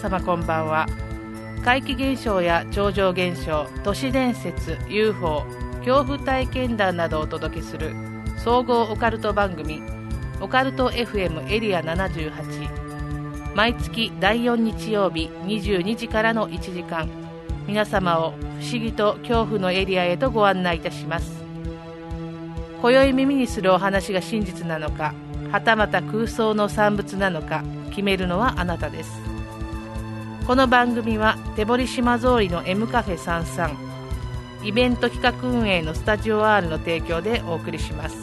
皆様こんばんは。怪奇現象や超常現象都市伝説 UFO 恐怖体験談などをお届けする総合オカルト番組オカルト FM エリア78毎月第4日曜日22時からの1時間。皆様を不思議と恐怖のエリアへとご案内いたします。今宵耳にするお話が真実なのかはたまた空想の産物なのか決めるのはあなたです。この番組は手堀島通りの M カフェ33イベント企画運営のスタジオ R の提供でお送りします。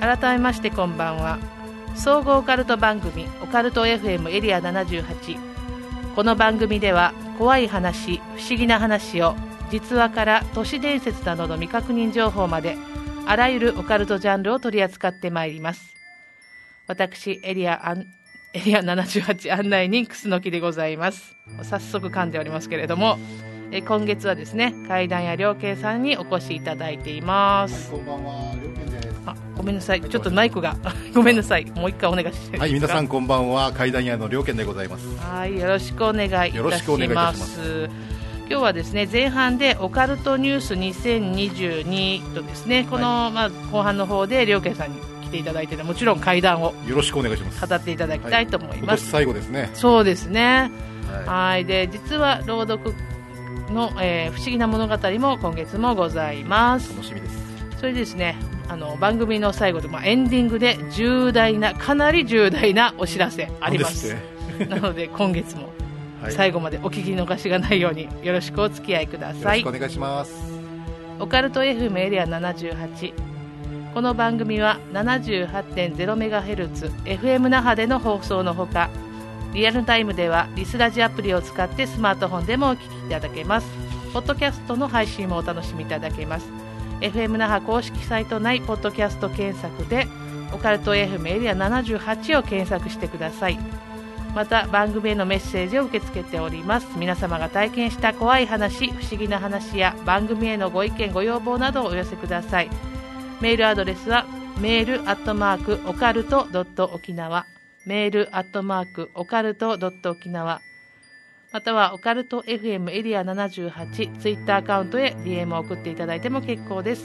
改めましてこんばんは。総合オカルト番組オカルト FM エリア78この番組では怖い話不思議な話を実話から都市伝説などの未確認情報まであらゆるオカルトジャンルを取り扱ってまいります。私エリアアンエリア78案内人楠木でございます。早速噛んでおりますけれどもえ今月はですね階段や良慶さんにお越しいただいています、こんばんは、りょうけんです。あごめんなさい。ちょっとマイクが ごめんなさい。もう一回お願いしていはい、皆さんこんばんは、階段屋のりょうけんでございます。はい、よろしくお願いいたしよろしくお願いいたまします。す。今日はですね前半でオカルトニュース2022とですねこの、まあ後半の方で両家さんに来ていただいてねもちろん会談をよろしくお願いします。語っていただきたいと思います。最後ですね。そうですね。ははい、で実は朗読の、えー不思議な物語も今月もございますい、。楽しみです。それでですねあの番組の最後で、まあ、エンディングで重大なかなり重大なお知らせありますなので今月もはい最後までお聞き逃しがないようによろしくお付き合いくだよろさいしくお願いします。オカルト FM エリア78この番組は 78.0MHz FM 那覇での放送のほかリアルタイムではリスラジアプリを使ってスマートフォンでもお聞きいただけます。ポッドキャストの配信もお楽しみいただけます。FM 那覇公式サイト内ポッドキャスト検索でオカルト FM エリア78を検索してください。また番組へのメッセージを受け付けております。皆様が体験した怖い話不思議な話や番組へのご意見ご要望などをお寄せください。メールアドレスはメールアットマークオカルトドット沖縄。メールアットマークオカルトドット沖縄。またはオカルト FM エリア78ツイッターアカウントへ DM を送っていただいても結構です。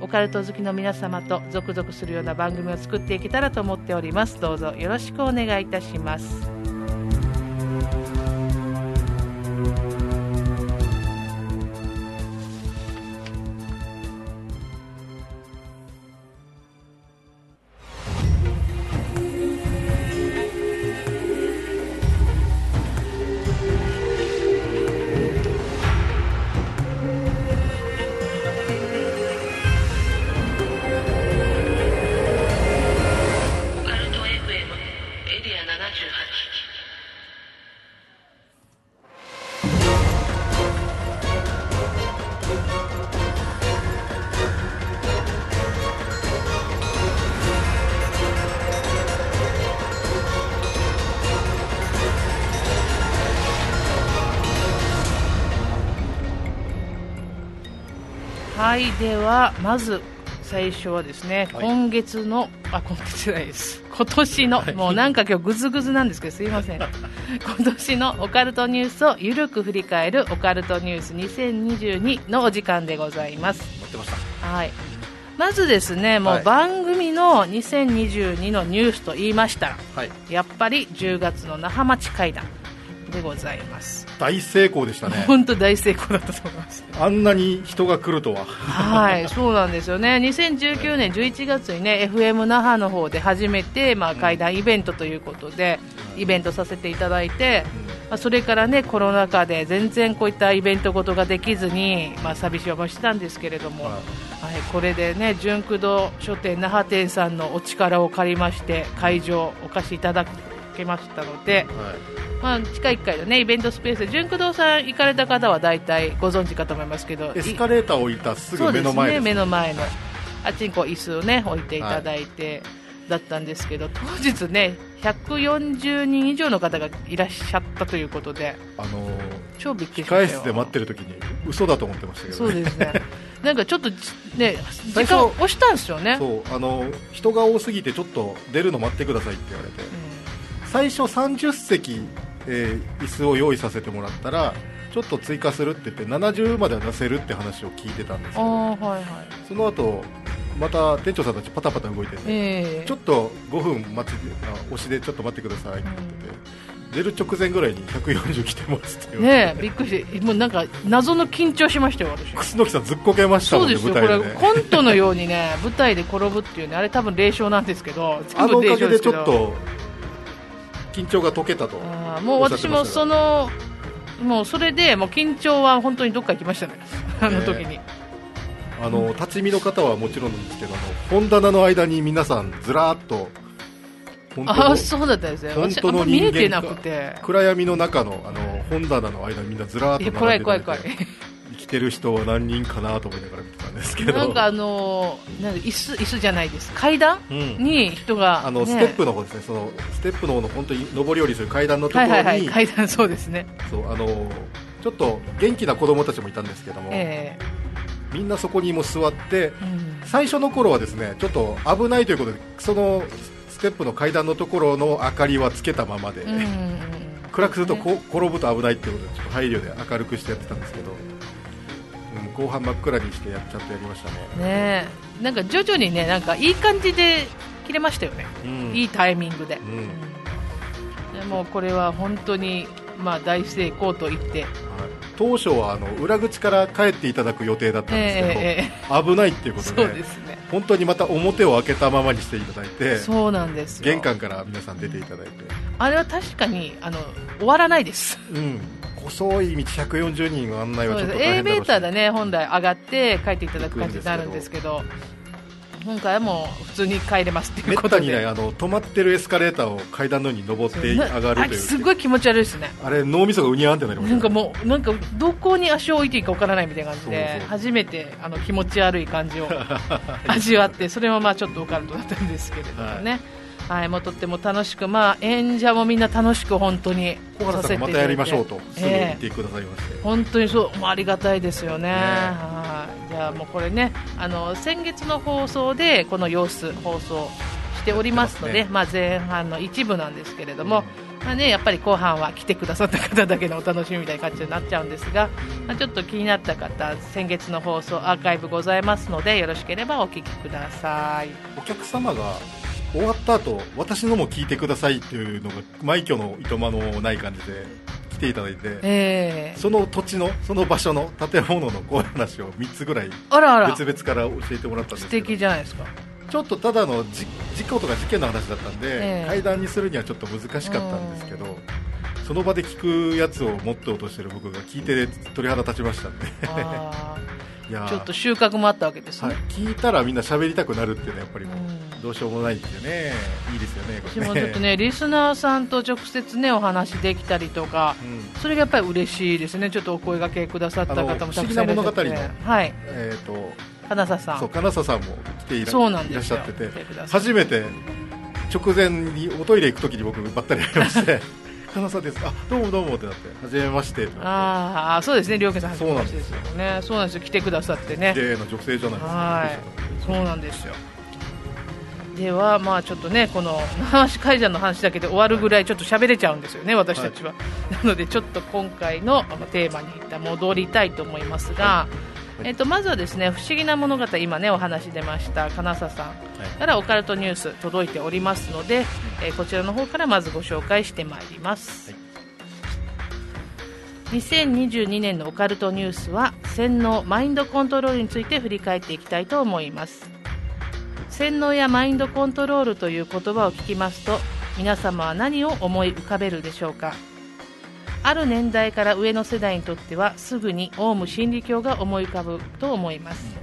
オカルト好きの皆様と続々するような番組を作っていけたらと思っております。どうぞよろしくお願いいたします。はいではまず最初はですね、はい。今月のあ今月じゃないです。今年の、もうなんか今日グズグズなんですけどすいません。今年のオカルトニュースをゆるく振り返るオカルトニュース2022のお時間でございます。待ってました。はい。まずですねもはい。う番組の2022のニュースと言いましたらはい。やっぱり10月の那覇町会談でございます大成功でしたね。本当大成功だったと思いますあんなに人が来るとは。はい、そうなんですよね。2019年11月にね、FM 那覇の方で初めて、まあ、会談イベントということで、イベントさせていただいて、まあ、それからね、コロナ禍で全然こういったイベントごとができずに、まあ、寂しい思いしてたんですけれども、ははい、これでね、純駆動書店那覇店さんのお力を借りまして、会場お貸しいただけましたので、はい。まあ、地下1階のね、イベントスペースで、純駆動さん行かれた方は大体ご存知かと思いますけど、エスカレーターを置いたすぐ目の前です。目の前の、あっちにこう椅子をね、置いていただいて、だったんですけど、当日ね、140人以上の方がいらっしゃったということで、あのー超びっくりしましたよ。控え室で待ってる時に嘘だと思ってましたけど、ね。そうですね。なんかちょっとね時間押したんですよねそうあの人が多すぎてちょっと出るの待ってくださいって言われて、最初30席、えー椅子を用意させてもらったらちょっと追加するって言って70までは出せるって話を聞いてたんですけどはいはい。その後また店長さんたちパタパタ動いてて、ええ。ちょっと5分待ちであ押しでちょっと待ってくださいって言ってて、出る直前ぐらいに140来てますってねえびっくりしてもうなんか謎の緊張しましたよ私。楠木さんずっこけましたもねそうんですよ、これコントのようにね舞台で転ぶっていうねあれ多分霊障なん ですけど。あのおかげでちょっと緊張が解けたと。もう私もそのもうそれでもう緊張は本当にどっか行きましたね。あの時に、あの立ち見の方はもちろんですけどあの本棚の間に皆さんずらーっと本当のああそうだったんですね。本当の見えてなくて。暗闇の中のあの本棚の間にみんなずらーっといや怖い怖い並ん怖いでてる人は何人かなと思いながら見てたんですけど。なんかあのーなんか椅子椅子じゃないです。階段うん。に人が、ね、あのステップの方ですね。そのステップの方の本当に上り下りする階段のところに、はいはいはい。階段そうですね。そうあのちょっと元気な子供たちもいたんですけども、えみんなそこにも座ってえうん。最初の頃はですねちょっと危ないということでそのステップの階段のところの明かりはつけたままで、うん暗くするとね。こ、転ぶと危ないっていうことでちょっと配慮で明るくしてやってたんですけど、うん、後半真っ暗にしてやちゃんとやりましたね、ねえ。なんか徐々にねなんかいい感じで切れましたよね、うん。いいタイミングで、んうん。でもうこれは本当にまあ大成功と言って、はい。当初はあの裏口から帰っていただく予定だったんですけど、ええ危ないっていうことでうですね。本当にまた表を開けたままにしていただいてそうなんですよ。玄関から皆さん出ていただいて、あれは確かにあの終わらないです。うん、細い道140人案内はちょっと大変だろうし。エレベーターでね本来上がって帰っていただく感じになるんですけど今回はもう普通に帰れますっていうめったことでにないあの止まってるエスカレーターを階段のように登って上がるあという。れすごい気持ち悪いですね。あれ脳みそがうにゃんってなりましたなんかもうなんかどこに足を置いていいかわからないみたいな感じで初めてあの気持ち悪い感じを 味わってそれもまあちょっとオカルトだったんですけれどもね、はいもうとっても楽しく、まあ、演者もみんな楽しく本当に小原さんがまたやりましょうとすぐ言ってくださいまして、本当にそうもうありがたいですよね。ねはい。じゃあもうこれねあの先月の放送でこの様子放送しておりますのでやってまあ、前半の一部なんですけれども、まあね、やっぱり後半は来てくださった方だけのお楽しみみたいな感じになっちゃうんですが、まあ、ちょっと気になった方先月の放送アーカイブございますのでよろしければお聞きください。お客様が終わった後私のも聞いてくださいっていうのが枚挙のいとまのない感じで来ていただいてええ。その土地のその場所の建物のこういう話を3つぐらい別々から教えてもらったんです素けど。敵じゃないですか。ちょっとただのじ事故とか事件の話だったんで、ええ。階段にするにはちょっと難しかったんですけど、その場で聞くやつをモットーとしてる僕が聞いて鳥肌立ちましたんで。あ いやーー。ちょっと収穫もあったわけですね、はい、聞いたらみんな喋りたくなるっていうのはやっぱりもううんどうしようもないですよねいいですよねこ私れもちょっとね、リスナーさんと直接ね、お話できたりとか、うんそれがやっぱり嬉しいですね。ちょっとお声掛けくださった方もたくさんいらっしゃって物語はい、えー、と金佐さん。そう金沢さんも来ていらそうなんいらっしゃってて初めて直前におトイレ行くときに僕ばったり会いまして 金沢ですあどうもどうもってなって初めましてああ、そうですね、両家さん。そうなんですよね。そうなんですよ。来てくださってねて。綺麗な女性じゃないですかはい。そうなんですよ。では、まあちょっとね、この話会社の話だけで終わるぐらいちょっと喋れちゃうんですよね、私たちは。なので、ちょっと今回のテーマに一旦戻りたいと思いますが、い。えっと、まずはですね、不思議な物語、今ね、お話出ました、金佐さんからオカルトニュース届いておりますので、えーこちらの方からまずご紹介してまいります。2022年のオカルトニュースは洗脳マインドコントロールについて振り返っていきたいと思います洗脳やマインドコントロールという言葉を聞きますと皆様は何を思い浮かべるでしょうか？ある年代から上の世代にとってはすぐにオウム真理教が思い浮かぶと思います。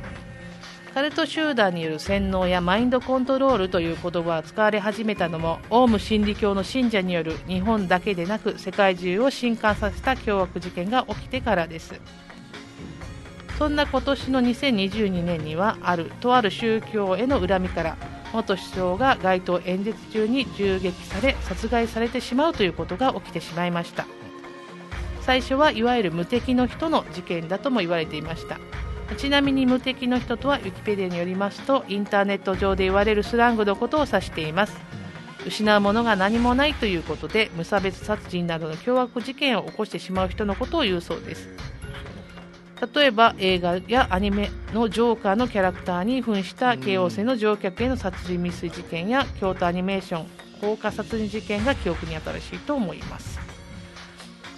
カルト集団による洗脳やマインドコントロールという言葉が使われ始めたのもオウム真理教の信者による日本だけでなく世界中を震撼させた凶悪事件が起きてからです。そんな今年の2022年にはあるとある宗教への恨みから元首相が街頭演説中に銃撃され殺害されてしまうということが起きてしまいました。最初はいわゆる無敵の人の事件だとも言われていました。ちなみに無敵の人とはウィキペディアによりますとインターネット上で言われるスラングのことを指しています。失うものが何もないということで無差別殺人などの凶悪事件を起こしてしまう人のことを言うそうです。例えば映画やアニメのジョーカーのキャラクターに扮した京王線の乗客への殺人未遂事件や京都アニメーション放火殺人事件が記憶に新しいと思います。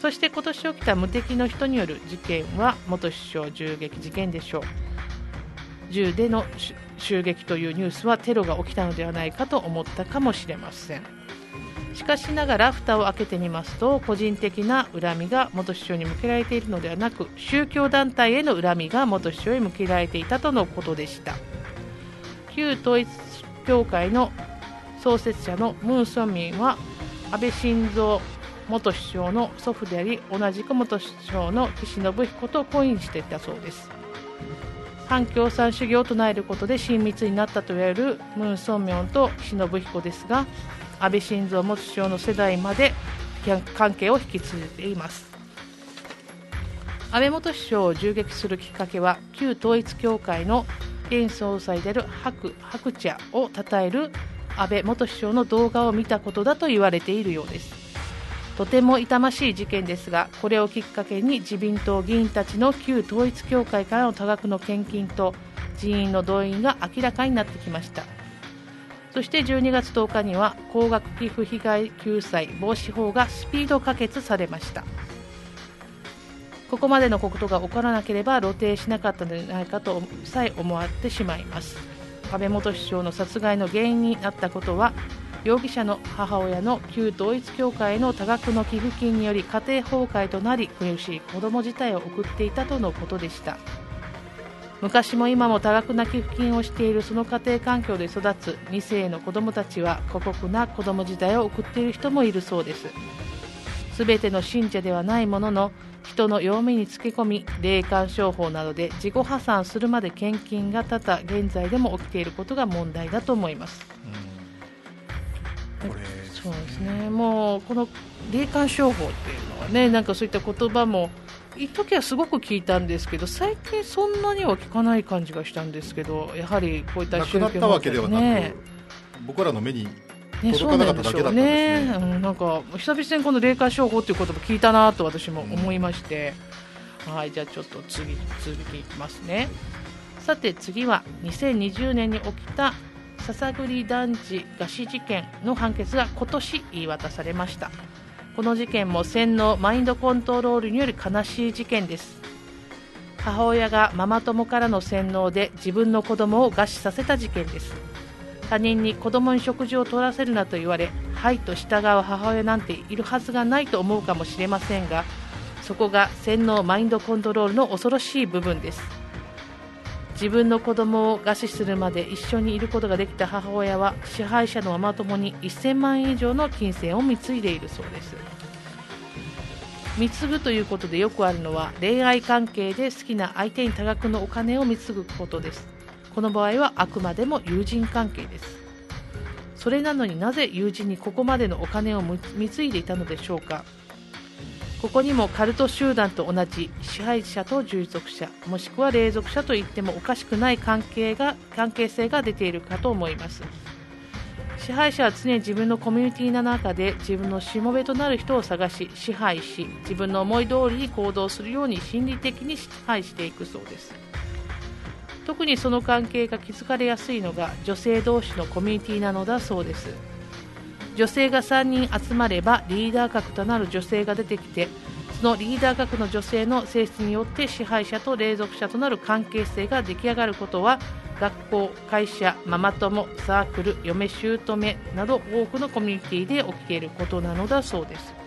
そして今年起きた無敵の人による事件は元首相銃撃事件でしょう。銃での襲撃というニュースはテロが起きたのではないかと思ったかもしれません。しかしながら蓋を開けてみますと個人的な恨みが元首相に向けられているのではなく宗教団体への恨みが元首相へ向けられていたとのことでした。旧統一教会の創設者のムン・ソンミンは安倍晋三元首相の祖父であり同じく元首相の岸信彦と婚姻していたそうです。反共産主義を唱えることで親密になったと言われるムン・ソンミョンと岸信彦ですが安倍晋三元首相の世代まで関係を引き継いでいます。安倍元首相を銃撃するきっかけは旧統一教会の現総裁である白白茶を称える安倍元首相の動画を見たことだと言われているようです。とても痛ましい事件ですがこれをきっかけに自民党議員たちの旧統一教会からの多額の献金と人員の動員が明らかになってきました。そして12月10日には高額寄付被害救済防止法がスピード可決されました。ここまでのことが起こらなければ露呈しなかったのではないかとさえ思われてしまいます。安倍元首相の殺害の原因になったことは容疑者の母親の旧統一教会の多額の寄付金により家庭崩壊となり苦しい子供自体を送っていたとのことでした。昔も今も多額な寄付金をしているその家庭環境で育つ2世の子供たちは孤酷な子供時代を送っている人もいるそうです。全ての信者ではないものの人の弱みにつけ込み霊感商法などで自己破産するまで献金が多々現在でも起きていることが問題だと思います、うん、そうですね。もうこの霊感商法っていうのはねなんかそういった言葉も一時はすごく聞いたんですけど最近そんなには聞かない感じがしたんですけどやはりこういった宗教、ね、なくなったわけではなく僕らの目に届かなかっただけだったんですね。ね、うん、なんか久々にこの霊感商法っていう言葉聞いたなと私も思いまして、うん、はいじゃあちょっと次続きいきますね。さて次は2020年に起きた篠栗団地餓死事件の判決が今年言い渡されましたこの事件も洗脳マインドコントロールによる悲しい事件です。母親がママ友からの洗脳で自分の子供を餓死させた事件です。他人に子供に食事を取らせるなと言われはいと従う母親なんているはずがないと思うかもしれませんがそこが洗脳マインドコントロールの恐ろしい部分です。自分の子供を餓死するまで一緒にいることができた母親は支配者のママ友に1000万円以上の金銭を貢いでいるそうです。貢ぐということでよくあるのは恋愛関係で好きな相手に多額のお金を貢ぐことです。この場合はあくまでも友人関係です。それなのになぜ友人にここまでのお金を貢いでいたのでしょうか。ここにもカルト集団と同じ支配者と従属者もしくは霊属者といってもおかしくない関係が関係性が出ているかと思います。支配者は常に自分のコミュニティの中で自分のしもべとなる人を探し支配し自分の思い通りに行動するように心理的に支配していくそうです。特にその関係が築かれやすいのが女性同士のコミュニティなのだそうです。女性が3人集まればリーダー格となる女性が出てきてそのリーダー格の女性の性質によって支配者と隷属者となる関係性が出来上がることは学校、会社、ママ友、サークル、嫁姑など多くのコミュニティで起きていることなのだそうです。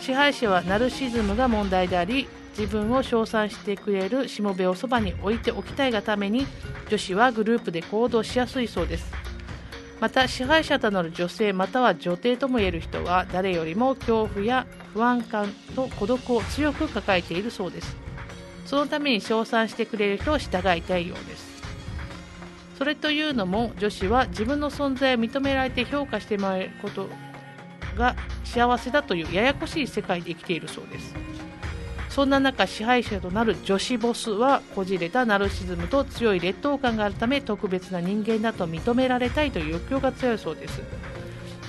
支配者はナルシズムが問題であり自分を称賛してくれるしもべをそばに置いておきたいがために女子はグループで行動しやすいそうです。また支配者となる女性または女帝ともいえる人は誰よりも恐怖や不安感と孤独を強く抱えているそうです。そのために称賛してくれる人を従いたいようです。それというのも女子は自分の存在を認められて評価してもらえることが幸せだというややこしい世界で生きているそうです。そんな中支配者となる女子ボスはこじれたナルシズムと強い劣等感があるため特別な人間だと認められたいという欲求が強いそうです。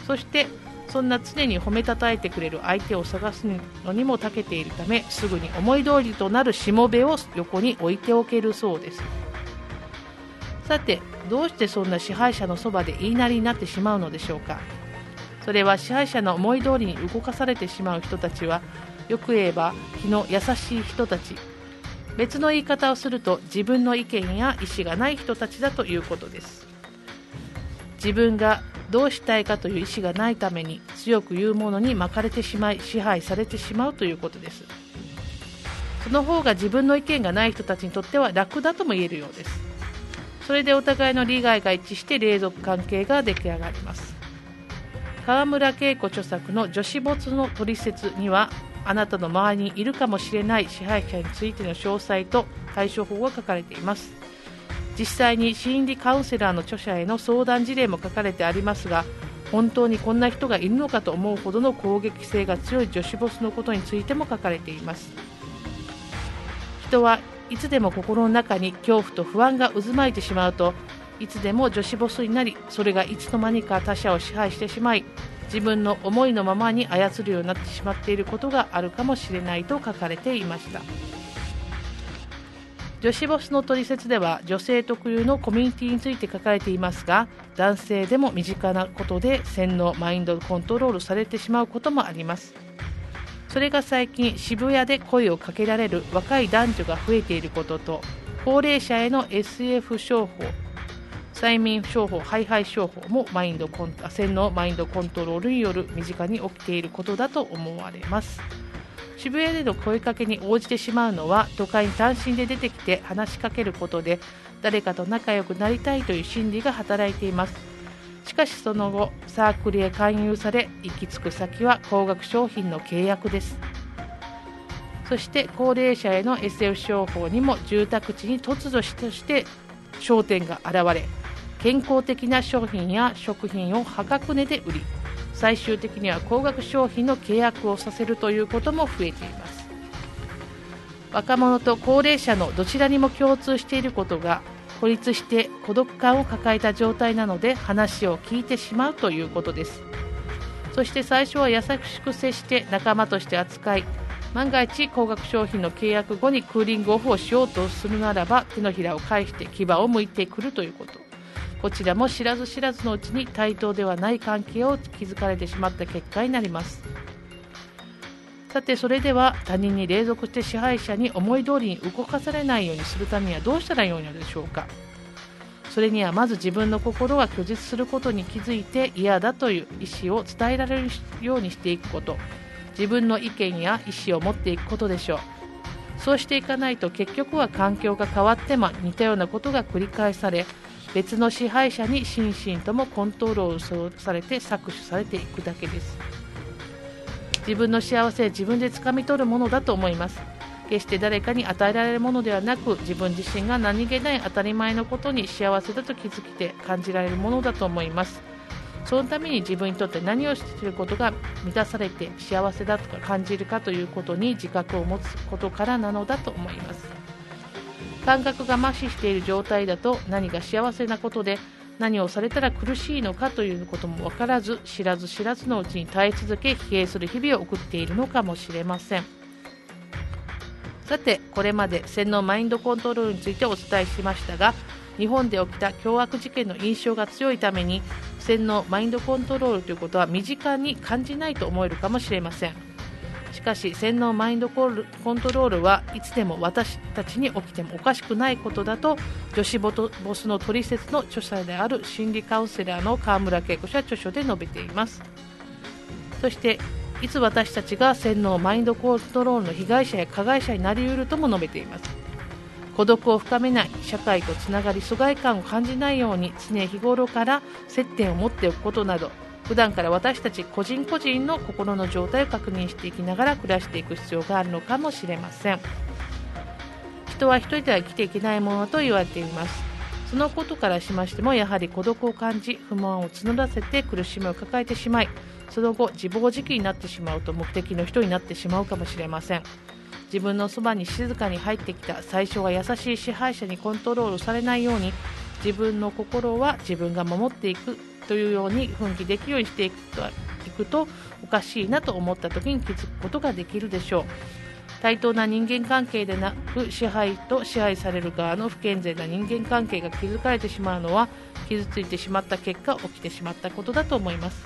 そしてそんな常に褒めたたえてくれる相手を探すのにも長けているためすぐに思い通りとなるしもべを横に置いておけるそうです。さてどうしてそんな支配者のそばで言いなりになってしまうのでしょうか。それは支配者の思い通りに動かされてしまう人たちはよく言えば気の優しい人たち。別の言い方をすると自分の意見や意思がない人たちだということです。自分がどうしたいかという意思がないために強く言うものに巻かれてしまい支配されてしまうということです。その方が自分の意見がない人たちにとっては楽だとも言えるようです。それでお互いの利害が一致して隷属関係が出来上がります。川村恵子著作の女子没の取説にはあなたの周りにいるかもしれない支配者についての詳細と対処法が書かれています。実際に心理カウンセラーの著者への相談事例も書かれてありますが本当にこんな人がいるのかと思うほどの攻撃性が強い女子ボスのことについても書かれています。人はいつでも心の中に恐怖と不安が渦巻いてしまうといつでも女子ボスになりそれがいつの間にか他者を支配してしまい自分の思いのままに操るようになってしまっていることがあるかもしれないと書かれていました。女子ボスの取説では女性特有のコミュニティについて書かれていますが男性でも身近なことで洗脳マインドコントロールされてしまうこともあります。それが最近渋谷で声をかけられる若い男女が増えていることと高齢者への SF 商法催眠商法、ハイハイ商法もマインドコン洗脳マインドコントロールによる身近に起きていることだと思われます。渋谷での声かけに応じてしまうのは都会に単身で出てきて話しかけることで誰かと仲良くなりたいという心理が働いています。しかしその後サークルへ勧誘され行き着く先は高額商品の契約です。そして高齢者への SF 商法にも住宅地に突如として商店が現れ健康的な商品や食品を破格値で売り最終的には高額商品の契約をさせるということも増えています。若者と高齢者のどちらにも共通していることが孤立して孤独感を抱えた状態なので話を聞いてしまうということです。そして最初は優しく接して仲間として扱い万が一高額商品の契約後にクーリングオフをしようとするならば手のひらを返して牙を向いてくるということ。こちらも知らず知らずのうちに対等ではない関係を築かれてしまった結果になります。さてそれでは他人に隷属して支配者に思い通りに動かされないようにするためにはどうしたらよいのでしょうか。それにはまず自分の心は拒絶することに気づいて嫌だという意思を伝えられるようにしていくこと。自分の意見や意思を持っていくことでしょう。そうしていかないと結局は環境が変わっても似たようなことが繰り返され別の支配者に心身ともコントロールされて搾取されていくだけです。自分の幸せは自分で掴み取るものだと思います。決して誰かに与えられるものではなく自分自身が何気ない当たり前のことに幸せだと気づきて感じられるものだと思います。そのために自分にとって何をしていることが満たされて幸せだとか感じるかということに自覚を持つことからなのだと思います。感覚が麻痺している状態だと何が幸せなことで何をされたら苦しいのかということも分からず知らず知らずのうちに耐え続け疲弊する日々を送っているのかもしれません。さてこれまで洗脳マインドコントロールについてお伝えしましたが日本で起きた凶悪事件の印象が強いために洗脳マインドコントロールということは身近に感じないと思えるかもしれません。かし洗脳マインドコントロールはいつでも私たちに起きてもおかしくないことだと女子ボスの取説の著者である心理カウンセラーの川村恵子氏は著書で述べています。そしていつ私たちが洗脳マインドコントロールの被害者や加害者になりうるとも述べています。孤独を深めない社会とつながり疎外感を感じないように常日頃から接点を持っておくことなど普段から私たち個人個人の心の状態を確認していきながら暮らしていく必要があるのかもしれません。人は一人では生きていけないものと言われています。そのことからしましてもやはり孤独を感じ不満を募らせて苦しみを抱えてしまいその後自暴自棄になってしまうと目的の人になってしまうかもしれません。自分のそばに静かに入ってきた最初は優しい支配者にコントロールされないように自分の心は自分が守っていくというように奮起できるようにしていくとおかしいなと思った時に気づくことができるでしょう。対等な人間関係でなく支配と支配される側の不健全な人間関係が築かれてしまうのは傷ついてしまった結果起きてしまったことだと思います。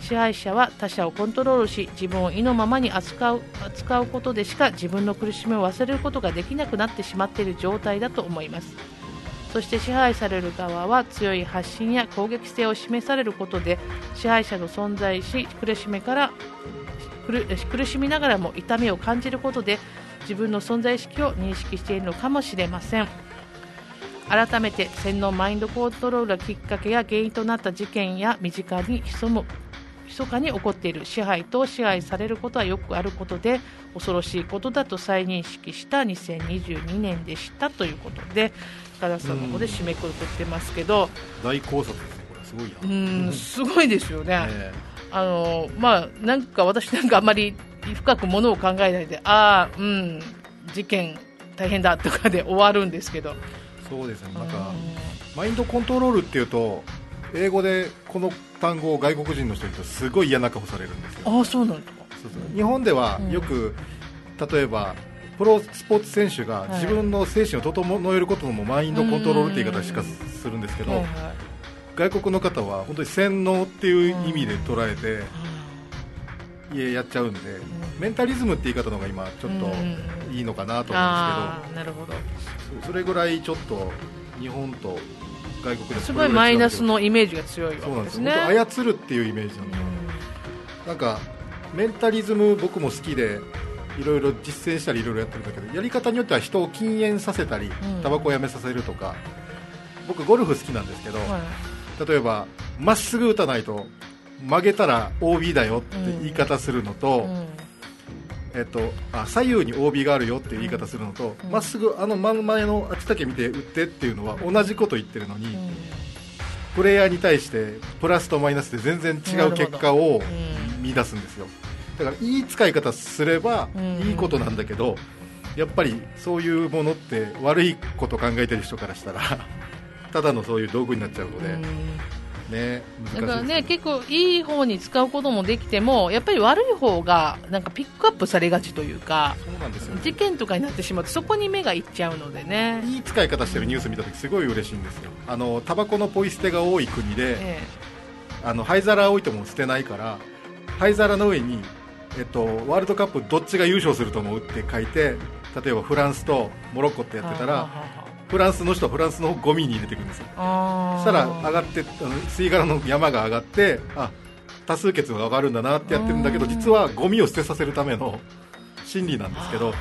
支配者は他者をコントロールし自分を意のままに扱う扱うことでしか自分の苦しみを忘れることができなくなってしまっている状態だと思います。そして支配される側は強い発信や攻撃性を示されることで支配者の存在し苦しみから苦しみながらも痛みを感じることで自分の存在意識を認識しているのかもしれません。改めて洗脳マインドコントロールがきっかけや原因となった事件や身近に潜む密かに起こっている支配と支配されることはよくあることで恐ろしいことだと再認識した2022年でしたということで高田さんの方で締めくくってますけど。大考察ですねこれ。すごいな。うんすごいですよね、えー、あのまあなんか私なんかあんまり深くものを考えないでああうん事件大変だとかで終わるんですけど。そうですね。なんかマインドコントロールっていうと英語でこの単語を外国人の人にとすごい嫌な顔されるんですよ。あそうなんですか。日本ではよく、うん、例えばプロスポーツ選手が自分の精神を整えることもマインドコントロールって言い方しかするんですけど、外国の方は本当に洗脳っていう意味で捉えて、うん、やっちゃうんで、うん、メンタリズムって言い方の方が今ちょっといいのかなと思うんですけど、なるほど。それぐらいちょっと日本と外国ですごいマイナスのイメージが強いわけですね。操るっていうイメージなんで、うん、なんかメンタリズム僕も好きでいろいろ実践したりいろいろやってるんだけどやり方によっては人を禁煙させたりタバコをやめさせるとか僕ゴルフ好きなんですけど、はい、例えばまっすぐ打たないと曲げたら OB だよって言い方するのと、えっと、あ左右に OB があるよっていう言い方するのとま、っすぐあの真ん前のあっちだけ見て打ってっていうのは同じこと言ってるのに、うん、プレイヤーに対してプラスとマイナスで全然違う結果を見出すんですよだからいい使い方すればいいことなんだけど、やっぱりそういうものって悪いこと考えてる人からしたらただのそういう道具になっちゃうので。ね、だからね結構いい方に使うこともできてもやっぱり悪い方がなんかピックアップされがちというかそうなんですよ、ね、事件とかになってしまってそこに目がいっちゃうのでね。いい使い方してるニュース見た時すごい嬉しいんですよ。あのタバコのポイ捨てが多い国で、ええ、あの灰皿置いても捨てないから灰皿の上に、えっと、ワールドカップどっちが優勝すると思うって書いて例えばフランスとモロッコってやってたら、フランスの人はフランスのゴミに入れていくんですよ。そしたら上がってあの吸い殻の山が上がってあ多数決が上がるんだなってやってるんだけど実はゴミを捨てさせるための心理なんですけど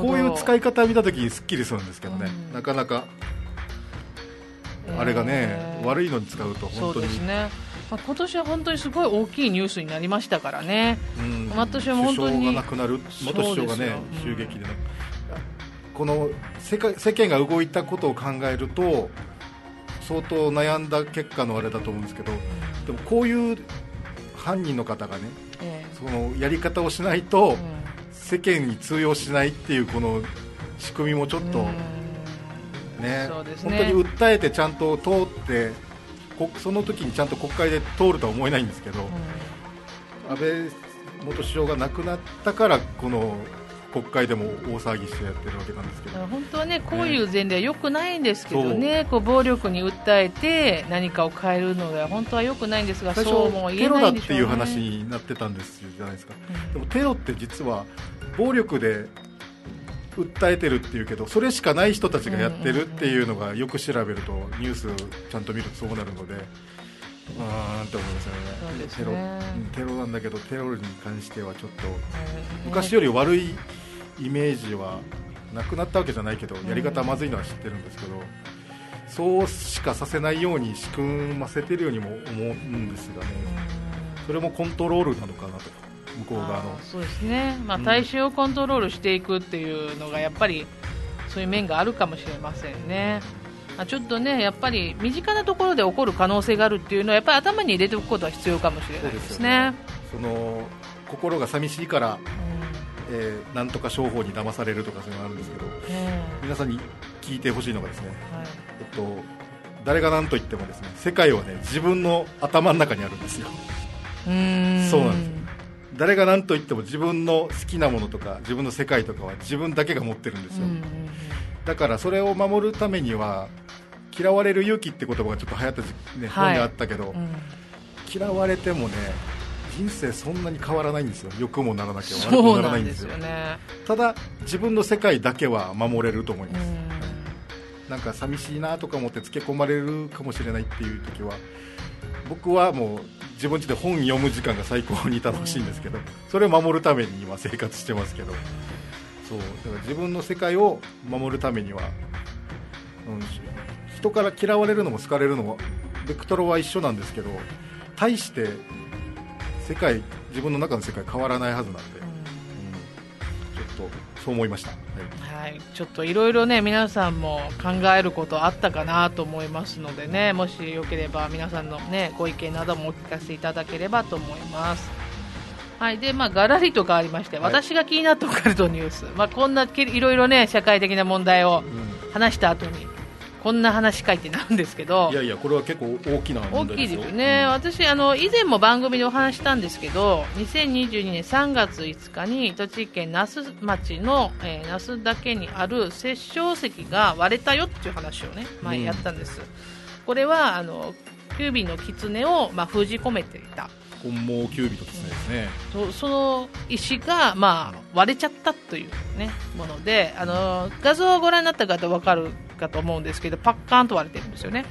こういう使い方を見た時にすっきりするんですけどね、なかなかあれがね、悪いのに使うと本当に。ねまあ、今年は本当にすごい大きいニュースになりましたからね、うん、私は本当に首相が亡くなる。元首相がね、襲撃で、ね、この世界世間が動いたことを考えると相当悩んだ結果のあれだと思うんですけどでもこういう犯人の方がね、えそのやり方をしないと、世間に通用しないっていうこの仕組みもちょっと、ね、ね、本当に訴えてちゃんと通ってその時にちゃんと国会で通るとは思えないんですけど、安倍元首相が亡くなったからこの国会でも大騒ぎしてやってるわけなんですけど。本当はねこういう前例はよくないんですけどね、こう暴力に訴えて何かを変えるのは本当はよくないんですがそうも言えないんでしょう、ね、テロだっていう話になってたんですじゃないですか、うん、でもテロって実は暴力で訴えてるっていうけどそれしかない人たちがやってるっていうのがよく調べるとニュースちゃんと見るとそうなるので。あーって思いますよね、ね、テロテロなんだけどテロに関してはちょっと昔より悪いイメージはなくなったわけじゃないけどやり方まずいのは知ってるんですけど、そうしかさせないように仕組ませてるようにも思うんですがね、それもコントロールなのかなと向こう側の。そうですね、まあ、体臭をコントロールしていくっていうのがやっぱりそういう面があるかもしれませんね。あちょっとねやっぱり身近なところで起こる可能性があるっていうのはやっぱり頭に入れておくことは必要かもしれないですね。その心が寂しいから、うん。えーなんとか商法に騙されるとかそういうのがあるんですけどえ。皆さんに聞いてほしいのがですね、えはい。えっと、誰が何と言ってもですね世界はね自分の頭の中にあるんですよ。うーん。そうなんです誰が何と言っても自分の好きなものとか自分の世界とかは自分だけが持ってるんですよ、だからそれを守るためには嫌われる勇気って言葉がちょっと流行った時、ねはい。本であったけど、うん。うん嫌われてもね人生そんなに変わらないんですよ。良くもならなきゃ悪くもならないんですよ。よね。ただ自分の世界だけは守れると思いうます、ん。なんか寂しいなとか思ってつけ込まれるかもしれないっていう時は僕はもう自分家で本読む時間が最高に楽しいんですけどそれを守るために今生活してますけど。そうだから自分の世界を守るためには、うん、人から嫌われるのも好かれるのもベクトルは一緒なんですけど対して世界自分の中の世界変わらないはずなんで、うんちょっとそう思いました、はい。はい、ちょっといろいろね皆さんも考えることあったかなと思いますのでねもしよければ皆さんのねご意見などもお聞かせいただければと思います。はい。でまあガラリと変わりまして、はい。私が気になったオカルトニュース。まあこんないろいろね社会的な問題をう話した後にこんな話書いてなるんですけど。ん、いやいやこれは結構大きな大きい問題ですよ。ですね、私あの、以前も番組でお話ししたんですけど、2022年3月5日に栃木県那須町の、えー那須岳にある殺生石が割れたよっていう話をね、前うんやったんです、これはあのキュービーの狐を、まあ、封じ込めていた。本毛キュービですねですね。そその石が、まあ、割れちゃったという、ね、ものであの画像をご覧になった方は分かるかと思うんですけどパッカーンと割れてるんですよね。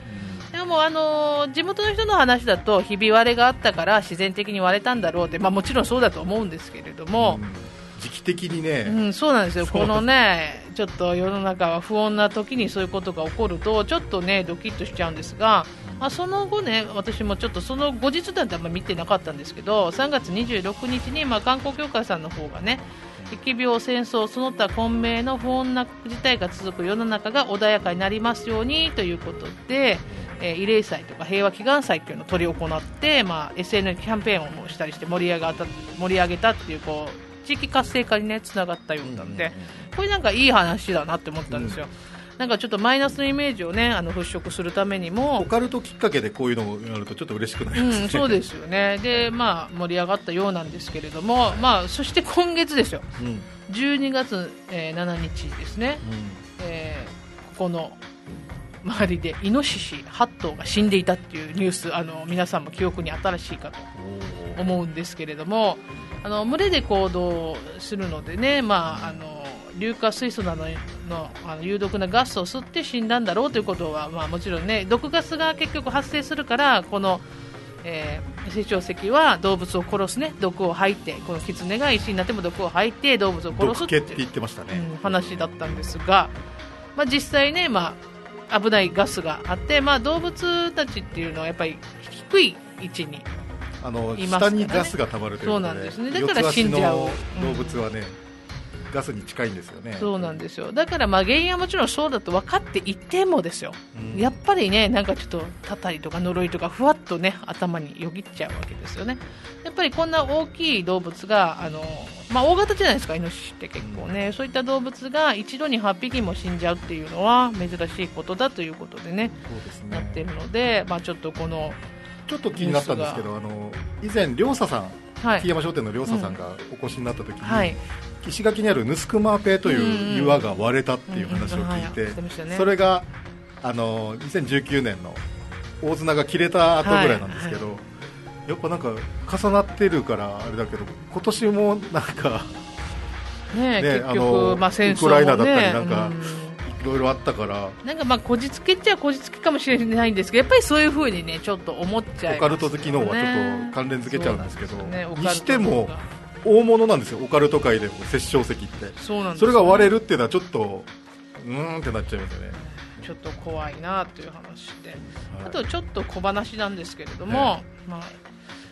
でも、あの地元の人の話だとひび割れがあったから自然的に割れたんだろうって、まあ、もちろんそうだと思うんですけれども、うん。時期的にね、うん、そうなんですよ、このね、ちょっと世の中は不穏な時にそういうことが起こると、ちょっとね、ドキッとしちゃうんですが、まあ、その後ね、私もちょっとその後日談ってあんま見てなかったんですけど、3月26日に、まあ、観光協会さんの方がね、疫病、戦争、その他混迷の不穏な事態が続く世の中が穏やかになりますようにということで、えー慰霊祭とか平和祈願祭っていうのを執り行って、まあ、SNS キャンペーンをしたりして盛り上がった盛り上げたっていうこう地域活性化にねつながったようなんで、これなんかいい話だなって思ったんですよ、なんかちょっとマイナスのイメージをねあの払拭するためにも。オカルトきっかけでこういうのをやるとちょっと嬉しくなりますね、うん、そうですよね。で、まあ、盛り上がったようなんですけれども、まあ、そして今月ですよ。うん、うん12月、えー7日ですね、えーここの周りでイノシシ8頭が死んでいたっていうニュースあの皆さんも記憶に新しいかと思うんですけれども。あの群れで行動するのでね、まあ、あの硫化水素などのあの有毒なガスを吸って死んだんだろうということは、まあ、もちろんね毒ガスが結局発生するからこの、えー、成長石は動物を殺すね毒を吐いてこの狐が石になっても毒を吐いて動物を殺す毒気って言ってましたね、うん話だったんですが、まあ、実際ね、まあ、危ないガスがあって、まあ、動物たちっていうのはやっぱり低い位置にあのいますからね。下にガスが溜まるということでそうなんですね。だから死んじゃう。動物はね、ガスに近いんですよね。そうなんですよ。だからまあ原因はもちろんそうだと分かっていてもですよ、うん。やっぱりねなんかちょっとたたりとか呪いとかふわっとね頭によぎっちゃうわけですよね。やっぱりこんな大きい動物があの、まあ、大型じゃないですかイノシシって結構ね、そういった動物が一度に8匹も死んじゃうっていうのは珍しいことだということでねそうですなってねるので、まあ、ちょっとこの、ちょっと気になったんですけどあの以前両佐さんはい。木山商店の両佐さんがお越しになった時に、はい、石垣にあるヌスクマーペイという岩が割れたっていう話を聞いて、それがあの2019年の大綱が切れた後ぐらいなんですけど、やっぱなんか重なってるからあれだけど今年もなんかねね結局、あのまあ、戦争も、ね、ウクライナだったりなんかうんいろいろあったから。なんかまあこじつけっちゃこじつけかもしれないんですけどやっぱりそういう風にねちょっと思っちゃいますよね。オカルト好きのはちょっと関連付けちゃうんですけどね。にしても大物なんですよオカルト界でも殺生石って。そうなんですそれが割れるるっていうのはちょっとうーんってなっちゃいますよね。ちょっと怖いなという話で、はい。あとちょっと小話なんですけれども、はまあ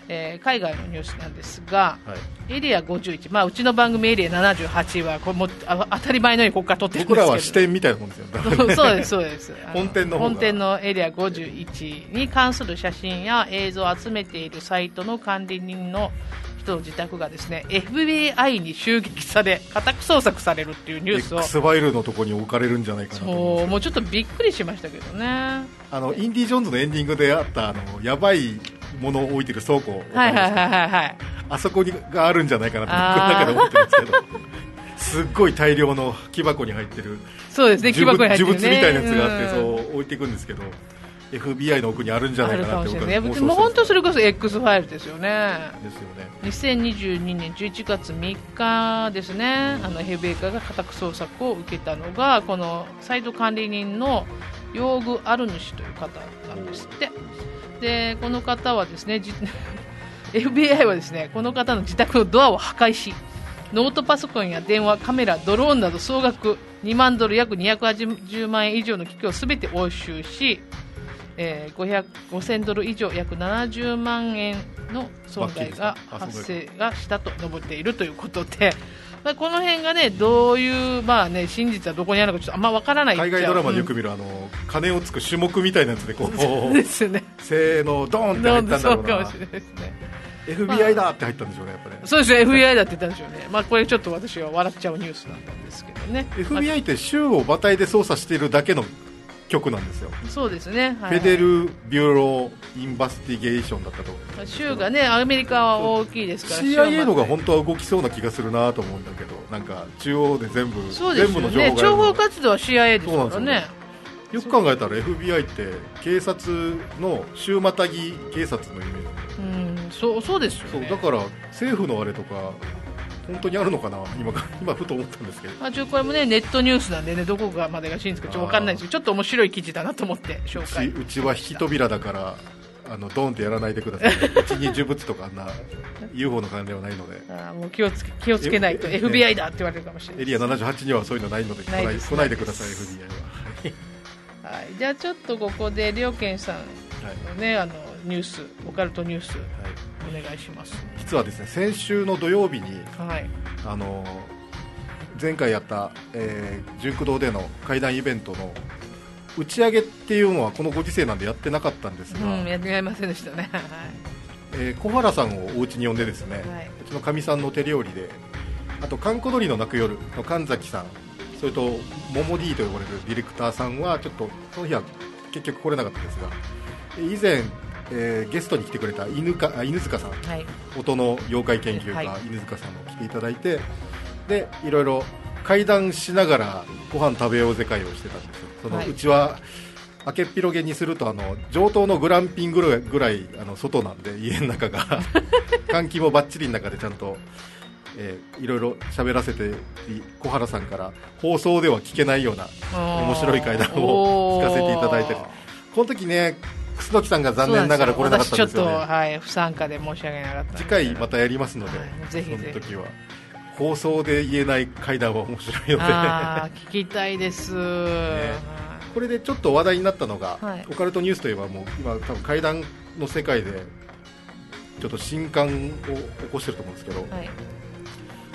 えー海外のニュースなんですがはい。エリア51、まあ、うちの番組エリア78はこれもあ当たり前のようにここから撮ってるんですけど。僕らは視点みたいなもんですよ。そ うそうです、そうです。本店の本店のエリア51に関する写真や映像を集めているサイトの管理人の人の自宅がですね FBI に襲撃され家宅捜索されるっていうニュースを。X ファイルのとこに置かれるんじゃないかなともうちょっとびっくりしましたけどね。あのインディ・ジョーンズのエンディングであったあのやばいものを置いてる倉庫はいはいはいはいはい。あそこにがあるんじゃないかなって僕あー。の中で思ってるんですけどすっごい大量の木箱に入ってるそうですね木箱に入ってるね。呪物みたいなやつがあって、うんそう置いていくんですけど FBI の奥にあるんじゃないかなって僕は妄想してもう本当それれこそ X ファイルですよね。ですよね。2022年11月3日ですね、あの FBI が家宅捜索を受けたのが、このサイト管理人のヨーグ・アルヌ氏という方なんですって、でこの方はですね、じ FBI はですねこの方の自宅のドアを破壊し、ノートパソコンや電話、カメラ、ドローンなど総額2万ドル、約280万円以上の機器をすべて押収し、えー、500 5000ドル以上約70万円の損害が発生がしたと述べているということで、まあ、この辺がねどういう、まあね、真実はどこにあるのかちょっとあんまわからない海外ドラマでよく見見るあの金をつく種目みたいなやつでこう ですね。せーのドーンって入ったんだそうかろうなもしれないですね。FBI だって入ったんでしょうねやっぱね。そうですね FBI だって言ったんでしょうね、まあ、これちょっと私は笑っちゃうニュースだったんですけどね。FBI って州を馬体で操作しているだけの局なんですよ、まあそうですね、はい Fede ral Bureau of Investigation だったと州がねアメリカは大きいですから。CIA のが本本当は動きそうな気がするなと思うんだけどなんか中央で全部そうですよ全部の情ね情報報が。あるので活動は CIA ですからね。よ。く考えたら FBI って警察の州またぎ警察のイメージ。うんそうそうですよね。そうだから政府のあれとか本当にあるのかな今 今ふと思ったんですけど。まあ、ちょこれもねネットニュースなんでねどこがまでが真実かちょっと分かんないですけどちょっと面白い記事だなと思って紹うち介うちは引き扉だからあのドンってやらないでください うちに呪物とかあんな UFO の関連はないので。あーもう気をつけ気をつけないとええ FBI だって言われるかもしれない。エリア78にはそういうのないので来ない来ないでください FBI は。はい、じゃあちょっとここでりょうけんさんはい。のねあのニュースオカルトニュースはい。お願いします。実はですね先週の土曜日にはい。あの前回やった、えー、純駆堂での会談イベントの打ち上げっていうのはこのご時世なんでやってなかったんですが、うんやっていませんでしたね。はえー小原さんをお家に呼んでですね、い、はい。うちのかみさんの手料理であと「かんこ鳥の泣く夜」の神崎さんそれと「モモ D」と呼ばれるディレクターさんはちょっとその日は結局来れなかったんですが以前、えーゲストに来てくれた犬かあ犬塚さん。はい。音の妖怪研究家、はい。犬塚さんも来ていただいてでいろいろ会談しながらご飯食べようぜ会をしてたんですよ。その、はい。うちは明けっぴろげにするとあの上等のグランピングぐらいあの外なんで家の中が。換気もばっちりの中でちゃんと、えーいろいろ喋らせて小原さんから放送では聞けないような面白い会談を聞かせていただいてる。この時ね楠木さんが残念ながら来れなかったんですよね。私ちょっと、はい、不参加で申し訳なかった次回またやりますので、はいぜひぜひ。その時は放送で言えない会談は面白いので。聞きたいです、これでちょっと話題になったのが、はい。オカルトニュースといえばもう今多分会談の世界でちょっと新刊を起こしてると思うんですけど、はい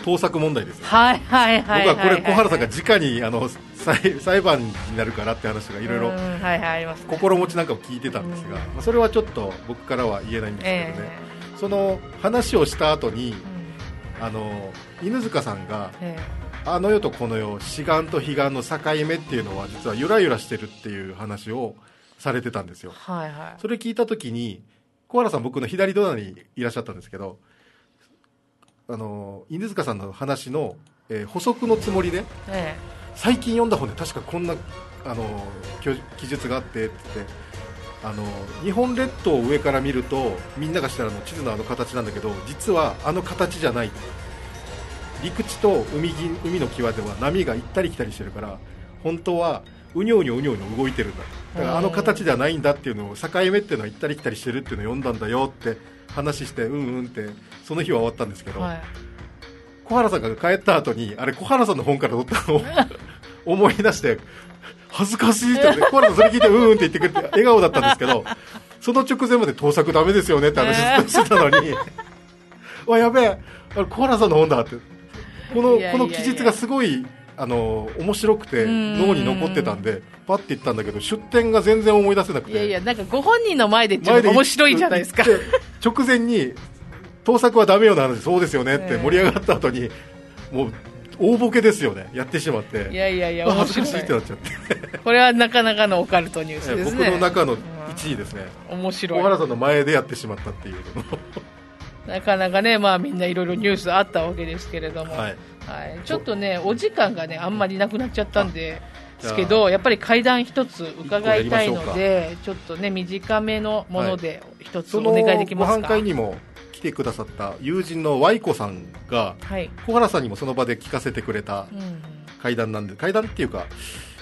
盗作問題ですよはいはいはい僕はこれ小原さんがじ直にあの裁裁判になるからって話がいろいろはいはいありますね。心持ちなんかを聞いてたんですが、うん。まあそれはちょっと僕からは言えないんですけどね、えその話をした後にえうん。あの犬塚さんがえあの世とこの世志願と彼岸の境目っていうのは実はゆらゆらしてるっていう話をされてたんですよ。えはいはい。それ聞いた時に小原さん僕の左隣にいらっしゃったんですけどあの犬塚さんの話の、えー補足のつもりでえ最近読んだ本で確かこんなあの記記述があってって言ってあの日本列島を上から見るとみんなが知ってるあの地図のあの形なんだけど実はあの形じゃない。陸地と海ぎ海の際では波が行ったり来たりしてるから本当はうにょうにょうにょうにょ動いてるんだ。だからあの形ではないんだっていうのを境目っていうのは行ったり来たりしてるっていうのを読んだんだよって話してうんうんってその日は終わったんですけど、えはい。小原さんが帰った後にあれ小原さんの本から取ったのを 思い出して恥ずかしいって小原さんそれ聞いてうんうんって言ってくれて笑顔だったんですけどその直前まで盗作ダメですよねって話してたのに わやべえあれ小原さんの本だって。このこの記述がすごいあの面白くてうん。脳に残ってたんでパッて言ったんだけど出典が全然思い出せなくて。いやいやなんかご本人の前で面白いじゃないですか。で直前に盗作はダメよな話そうですよねって盛り上がった後に、もう大ボケですよね。やってしまって。いやいやいやあ恥ず面白いかしいってなっちゃって。これはなかなかのオカルトニュースですね僕の中の1位ですね面白い小原さんの前でやってしまったっていうなかなかね、まあ、みんないろいろニュースあったわけですけれども、のはいはい、ちょっとね、お時間がね、あんまりなくなっちゃったんで、ですけど、やっぱり階段一つ伺いたいので、ちょっとね、短めのもので一つお願いできますか。ご飯会にも来てくださった友人の Y 子さんがはい。小原さんにもその場で聞かせてくれたうん会談なんで会談っていうか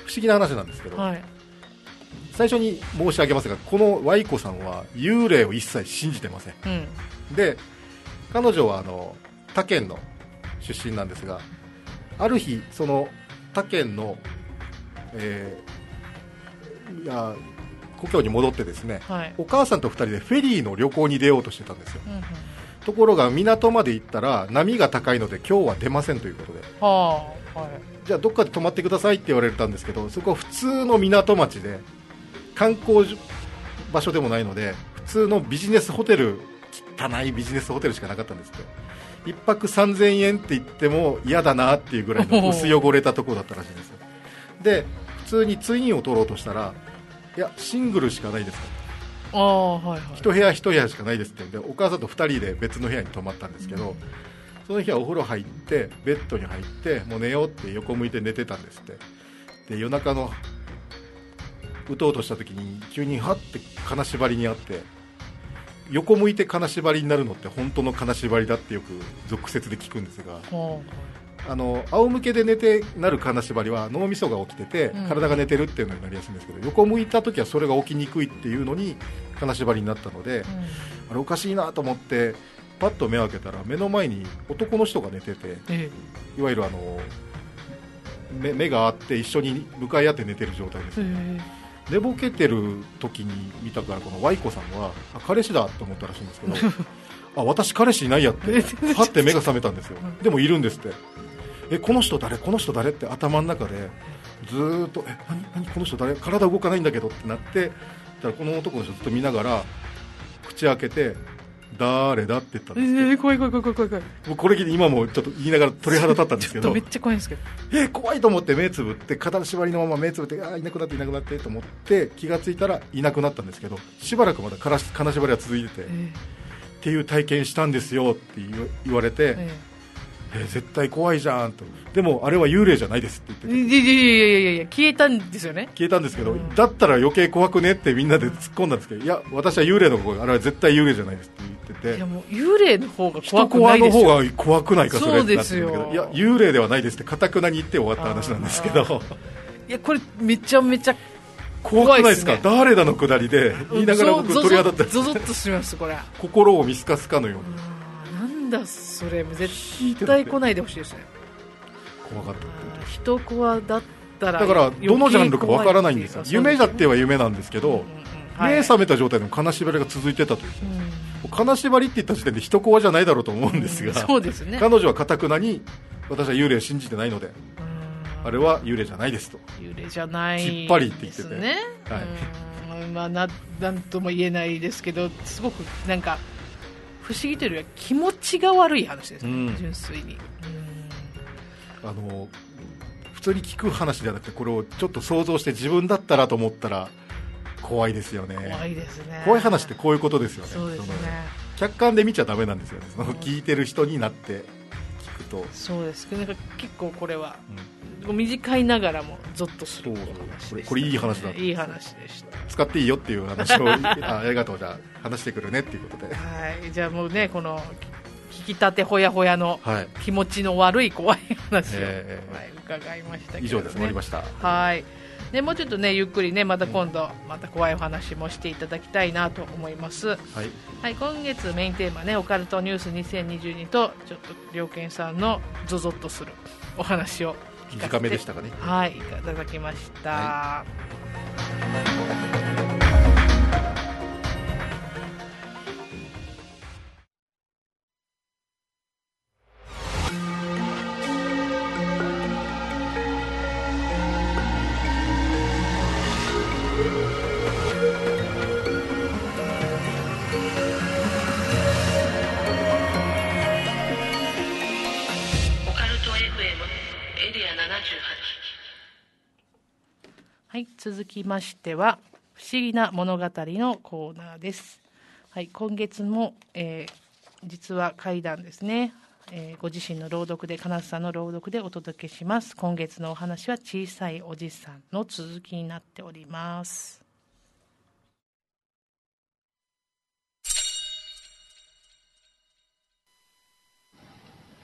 不思議な話なんですけど、はい。最初に申し上げますがこの Y 子さんは幽霊を一切信じてませんうん。で彼女はあの他県の出身なんですがある日その他県の、えーいや故郷に戻ってですねはい。お母さんと2人でフェリーの旅行に出ようとしてたんですようんうんところが港まで行ったら波が高いので今日は出ませんということで。はあ、はい。じゃあどっかで泊まってくださいって言われたんですけどそこは普通の港町で観光場所でもないので普通のビジネスホテル汚いビジネスホテルしかなかったんですって。1泊3000円って言っても嫌だなっていうぐらいの 薄汚れたところだったらしいんですよ。で普通にツインを取ろうとしたらいやシングルしかないですああ、はいはい。一部屋一部屋しかないですって。でお母さんと2人で別の部屋に泊まったんですけど、その日はお風呂入ってベッドに入ってもう寝ようって横向いて寝てたんですって。で夜中の打とうとした時に急にはって金縛りにあって横向いて金縛りになるのって本当の金縛りだってよく俗説で聞くんですが。はあの仰向けで寝てなる金縛りは脳みそが起きてて、うん。体が寝てるっていうのになりやすいんですけど横向いた時はそれが起きにくいっていうのに金縛りになったので、あうん。あれおかしいなと思ってパッと目を開けたら目の前に男の人が寝ててえいわゆるあの目目があって一緒に向かい合って寝てる状態です。ええ。寝ぼけてる時に見たからこの Y 子さんはあ彼氏だと思ったらしいんですけどあ私彼氏いないやって はって目が覚めたんですよ。でもいるんですってえこの人誰？この人誰？って頭の中でずーっとえ何？何？この人誰？体動かないんだけどってなってたらこの男の人ずっと見ながら口開けて誰だって言ったんえですってえ怖い怖い怖い怖い怖い怖い。もうこれ聞いて今もちょっと言いながら鳥肌立ったんですけど。ちょっとめっちゃ怖いんですけど。え怖いと思って目つぶって片縛りのまま目つぶってあーいなくなっていなくなってと思って気がついたらいなくなったんですけどしばらくまだからし金縛りは続いてて、っえていう体験したんですよって言われて、ええー絶対怖いじゃんと。でもあれは幽霊じゃないですって言ってて。いやいやいやいやいや消えたんですよね。消えたんですけど、うんだったら余計怖くねってみんなで突っ込んだんですけどいや私は幽霊の声あれは絶対幽霊じゃないですって言ってて。いやもう幽霊の方が怖人くな怖の方いですよ。が怖くないかそれってなってそうですよ。るんだけどいや幽霊ではないですってかたくなに言って終わった話なんですけど。いやこれめちゃめちゃ怖くないですか？怖誰だのくだりで言いながら僕ゾ鳥肌立ってゾゾゾッとしますこれ。心を見透かすかのようにだそれ絶対来ないでほしいですね。怖かった人コアだったらだからどのジャンルかわからないんですよ。夢だってはは夢なんですけど目覚めた状態でも金縛りが続いてたという。金縛りって言った時点で人コアじゃないだろうと思うんですがそうですね。彼女はかたくなに私は幽霊を信じてないのでうん。あれは幽霊じゃないですと。幽霊じゃないきっぱりって言ってて。ね。はい。うん。まあななんとも言えないですけどすごくなんか不思議というよりは気持ちが悪い話ですね、うん。純粋に。あの普通に聞く話ではなくてこれをちょっと想像して自分だったらと思ったら怖いですよね。怖いですね。怖い話ってこういうことですよね。そうですね。客観で見ちゃダメなんですよね。その聞いてる人になって聞くと、そうです。なんか結構これは短いながらもゾッとするお話でした、これこれいい話だいい話でした。使っていいよっていう話をあありがとうじゃあ話してくるねっていうことで。はい。じゃあもうねこの聞きたてほやほやのはい。気持ちの悪い怖い話を、えーはい、伺いましたけど、ね、以上です終わりました。はい。でもうちょっとねゆっくりねまた今度また怖いお話もしていただきたいなと思います。はい。はい今月メインテーマねオカルトニュース2022とちょっと良健さんのゾゾッとするお話を短めでしたかね。はいいただきました、ははい、続きましては不思議な物語のコーナーです。はい、今月も、えー実は怪談ですね。えーご自身の朗読で金津さんの朗読でお届けします。今月のお話は小さいおじさんの続きになっております。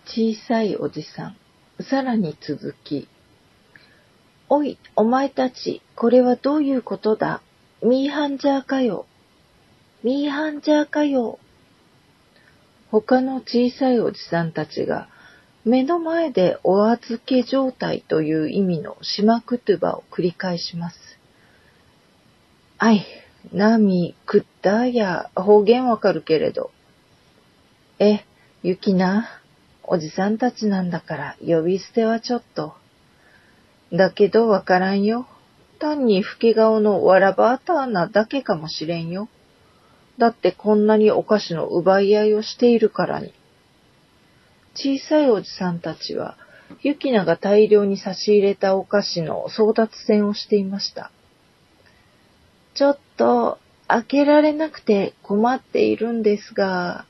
小さいおじさん。さらに続き。おい、お前たち、これはどういうことだ？ミーハンジャーかよ。ミーハンジャーかよ。他の小さいおじさんたちが、目の前でお預け状態という意味の島クトゥバを繰り返します。あい、ナミ、クッターや方言わかるけれど。え、ユキナ、おじさんたちなんだから呼び捨てはちょっと。だけどわからんよ。単に老け顔のわらばあたーなだけかもしれんよ。だってこんなにお菓子の奪い合いをしているからに。小さいおじさんたちは、ユキナが大量に差し入れたお菓子の争奪戦をしていました。ちょっと、開けられなくて困っているんですが、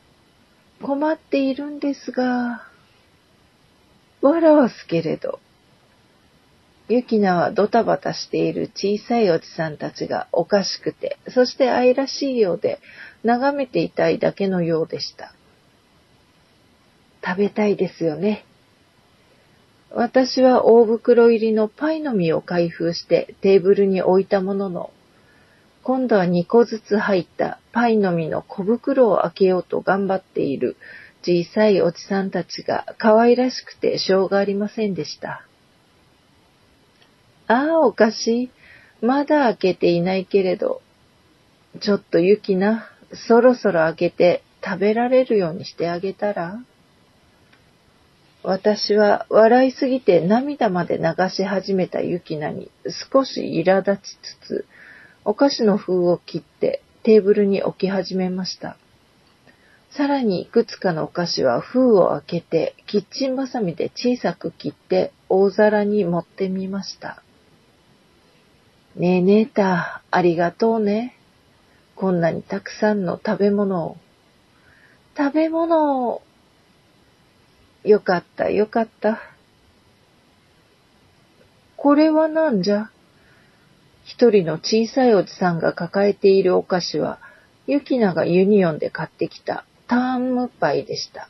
困っているんですが、笑わすけれど、ユキナはドタバタしている小さいおじさんたちがおかしくて、そして愛らしいようで、眺めていたいだけのようでした。食べたいですよね。私は大袋入りのパイの実を開封してテーブルに置いたものの、今度は2個ずつ入ったパイの実の小袋を開けようと頑張っている小さいおじさんたちが可愛らしくてしょうがありませんでした。ああ、おかしい。まだ開けていないけれど。ちょっとゆきな、そろそろ開けて食べられるようにしてあげたら？私は笑いすぎて涙まで流し始めたゆきなに少し苛立ちつつ、お菓子の封を切ってテーブルに置き始めました。さらにいくつかのお菓子は封を開けてキッチンバサミで小さく切って大皿に盛ってみました。ねえねえた、ありがとうね。こんなにたくさんの食べ物を。食べ物を。よかった、よかった。これはなんじゃ？一人の小さいおじさんが抱えているお菓子は、ユキナがユニオンで買ってきたターンムパイでした。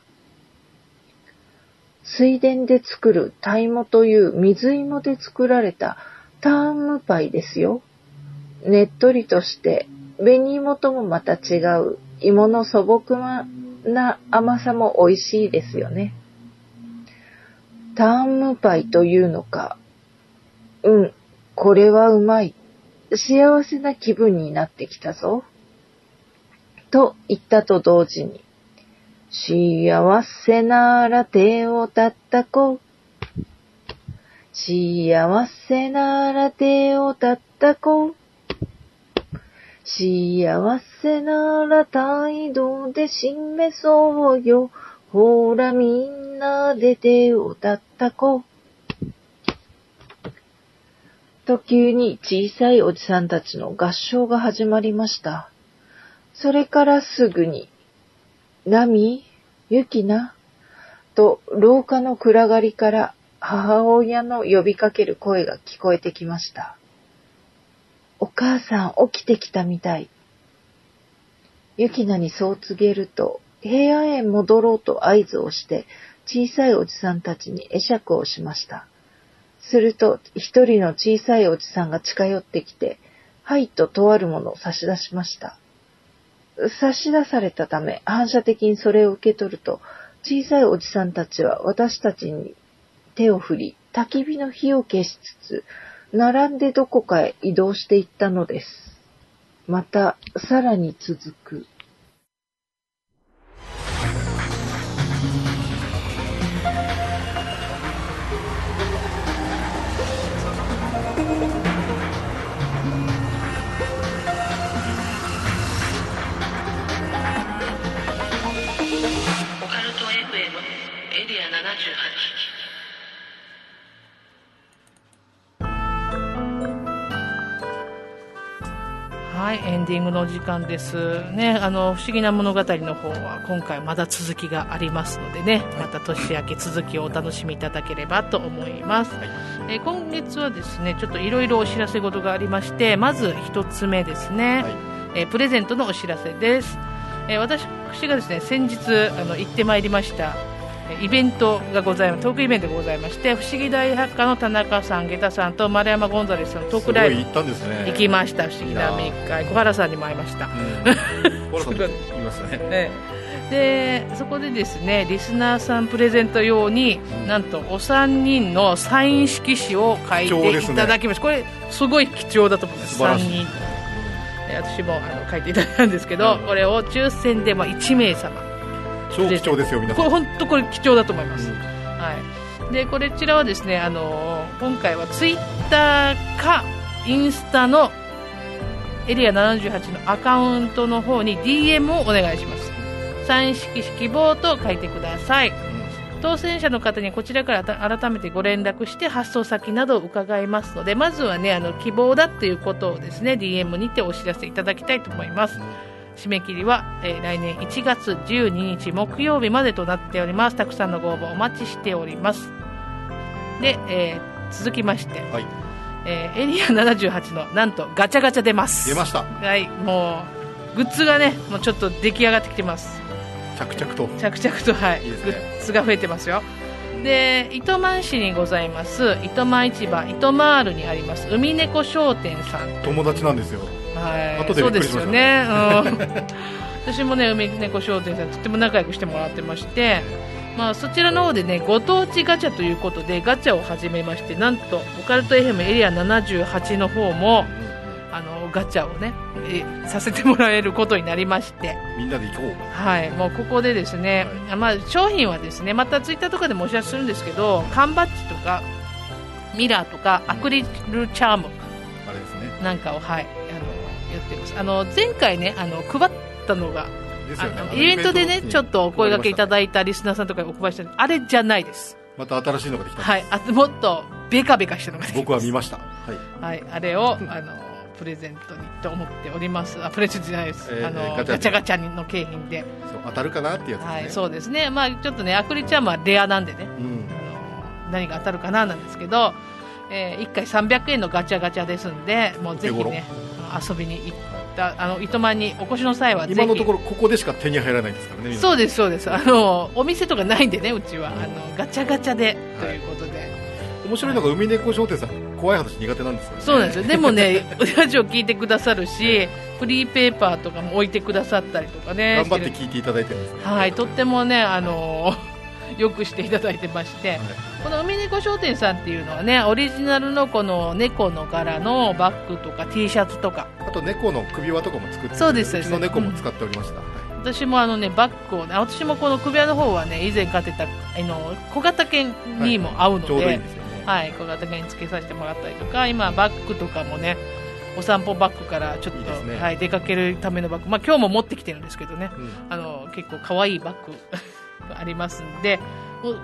水田で作るタイモという水芋で作られたターンムパイですよ。ねっとりとして、紅芋ともまた違う芋の素朴な甘さも美味しいですよね。ターンムパイというのか。うん、これはうまい。幸せな気分になってきたぞ。と言ったと同時に、幸せなら手を叩こう。幸せなら手を叩こう。幸せなら態度で示そうよ。ほらみんなで手を叩こう。と急に小さいおじさんたちの合唱が始まりました。それからすぐに、ナミ、ユキナ、と廊下の暗がりから母親の呼びかける声が聞こえてきました。お母さん起きてきたみたい。ユキナにそう告げると、部屋へ戻ろうと合図をして、小さいおじさんたちに会釈をしました。すると、一人の小さいおじさんが近寄ってきて、はいととあるものを差し出しました。差し出されたため、反射的にそれを受け取ると、小さいおじさんたちは私たちに手を振り、焚き火の火を消しつつ、並んでどこかへ移動していったのです。また、さらに続く。はい、エンディングのお時間です。ね、あの、不思議な物語の方は今回まだ続きがありますのでね、また年明け続きをお楽しみいただければと思います。はいえー今月はですね、ちょっといろいろお知らせ事がありまして、まず一つ目ですね、はいえープレゼントのお知らせです。えー私がですね、先日あの行ってまいりました、えーイベントがございます、トークイベントがございまして、不思議大百科の田中さん、下駄さんと丸山ゴンザレスさんのトーすクライブ行ったんですね。行きました、不思議な密会、小原さんにも会いました。うん。小原さんい。ましたね。ね。でそこでですねリスナーさんプレゼント用に、うん。なんとお三人のサイン色紙を書いていただきました、これすごい貴重だと思います。素晴らしい。三人。で私もあの書いていただいたんですけど、うん。これを抽選でまあ1名様超貴重ですよ皆さん。これ本当これ貴重だと思います、うん。はい、でこちらはですねあの今回はツイッターかインスタのエリア78のアカウントの方に DM をお願いします。サイン色紙希望と書いてください。当選者の方にこちらからた改めてご連絡して発送先などを伺いますのでまずはねあの希望だっていうことをですね DM にてお知らせいただきたいと思います締め切りは、えー来年1月12日木曜日までとなっております。たくさんのご応募お待ちしております。で、えー続きまして、はい。えーエリア78のなんとガチャガチャ出ます。出ました。はいもうグッズがねもうちょっと出来上がってきてます。着々と。着々とはい。いいですグねッズが増えてますよ。で糸満市にございます糸満市場糸満ールにあります海猫商店さん。友達なんですよはい、そうですよね、うん、私もね海猫商店さんとっても仲良くしてもらってまして、まあ、そちらの方でねご当地ガチャということでガチャを始めましてなんとオカルト FM エリア78の方もあのガチャをねえさせてもらえることになりまして。みんなで行こう。はい、もうここでですね、まあ、商品はですねまたツイッターとかでもお知らせするんですけど缶バッジとかミラーとかアクリルチャームあれですね。なんかを、はい、ってます。あの前回ねあの配ったのがあですよね。のイベントでねちょっとお声掛けいたいだいたリスナーさんとかにお配りした。あれじゃないです。また新しいのができたはい。あもっとベカベカしたのが出てきます。僕は見ました。はい。はい、あれをあのプレゼントにと思っております。あプレゼントじゃないです、えーあのえーガチャガチャ。の景品で。そう当たるかなってやつですね。はい、そうですね、まあ、ちょっとね、アクリルチャームはレアなんでね、うん。あの何が当たるかななんですけど、え1回300円のガチャガチャですんで、もうぜひね、遊びに行った、あの糸満にお越しの際は今のところここでしか手に入らないんですからねそうでです、そうです、あのお店とかないんでね、うちは、あのガチャガチャでということで、面白いのが海猫商店さん怖い話苦手なんですよね。そうなんですよ、でもね、ラジオ聞いてくださるし、フリーペーパーとかも置いてくださったりとかね、頑張って聞いていただいてるんですよはい、とってもね、あの よくしていただいてまして。はいこの海猫商店さんっていうのはねオリジナルのこの猫の柄のバッグとか T シャツとか。あと猫の首輪とかも作ってそうですうちの猫も使っておりました、はい。私もあのねバッグをね私もこの首輪の方はね以前飼ってたあの小型犬にも合うのちょうどいいでんですよね、はい、小型犬につけさせてもらったりとか今バッグとかもねお散歩バッグからちょっとね。はい、出かけるためのバッグ、まあ、今日も持ってきてるんですけどね。うん。あの結構可愛いバッグが ありますんで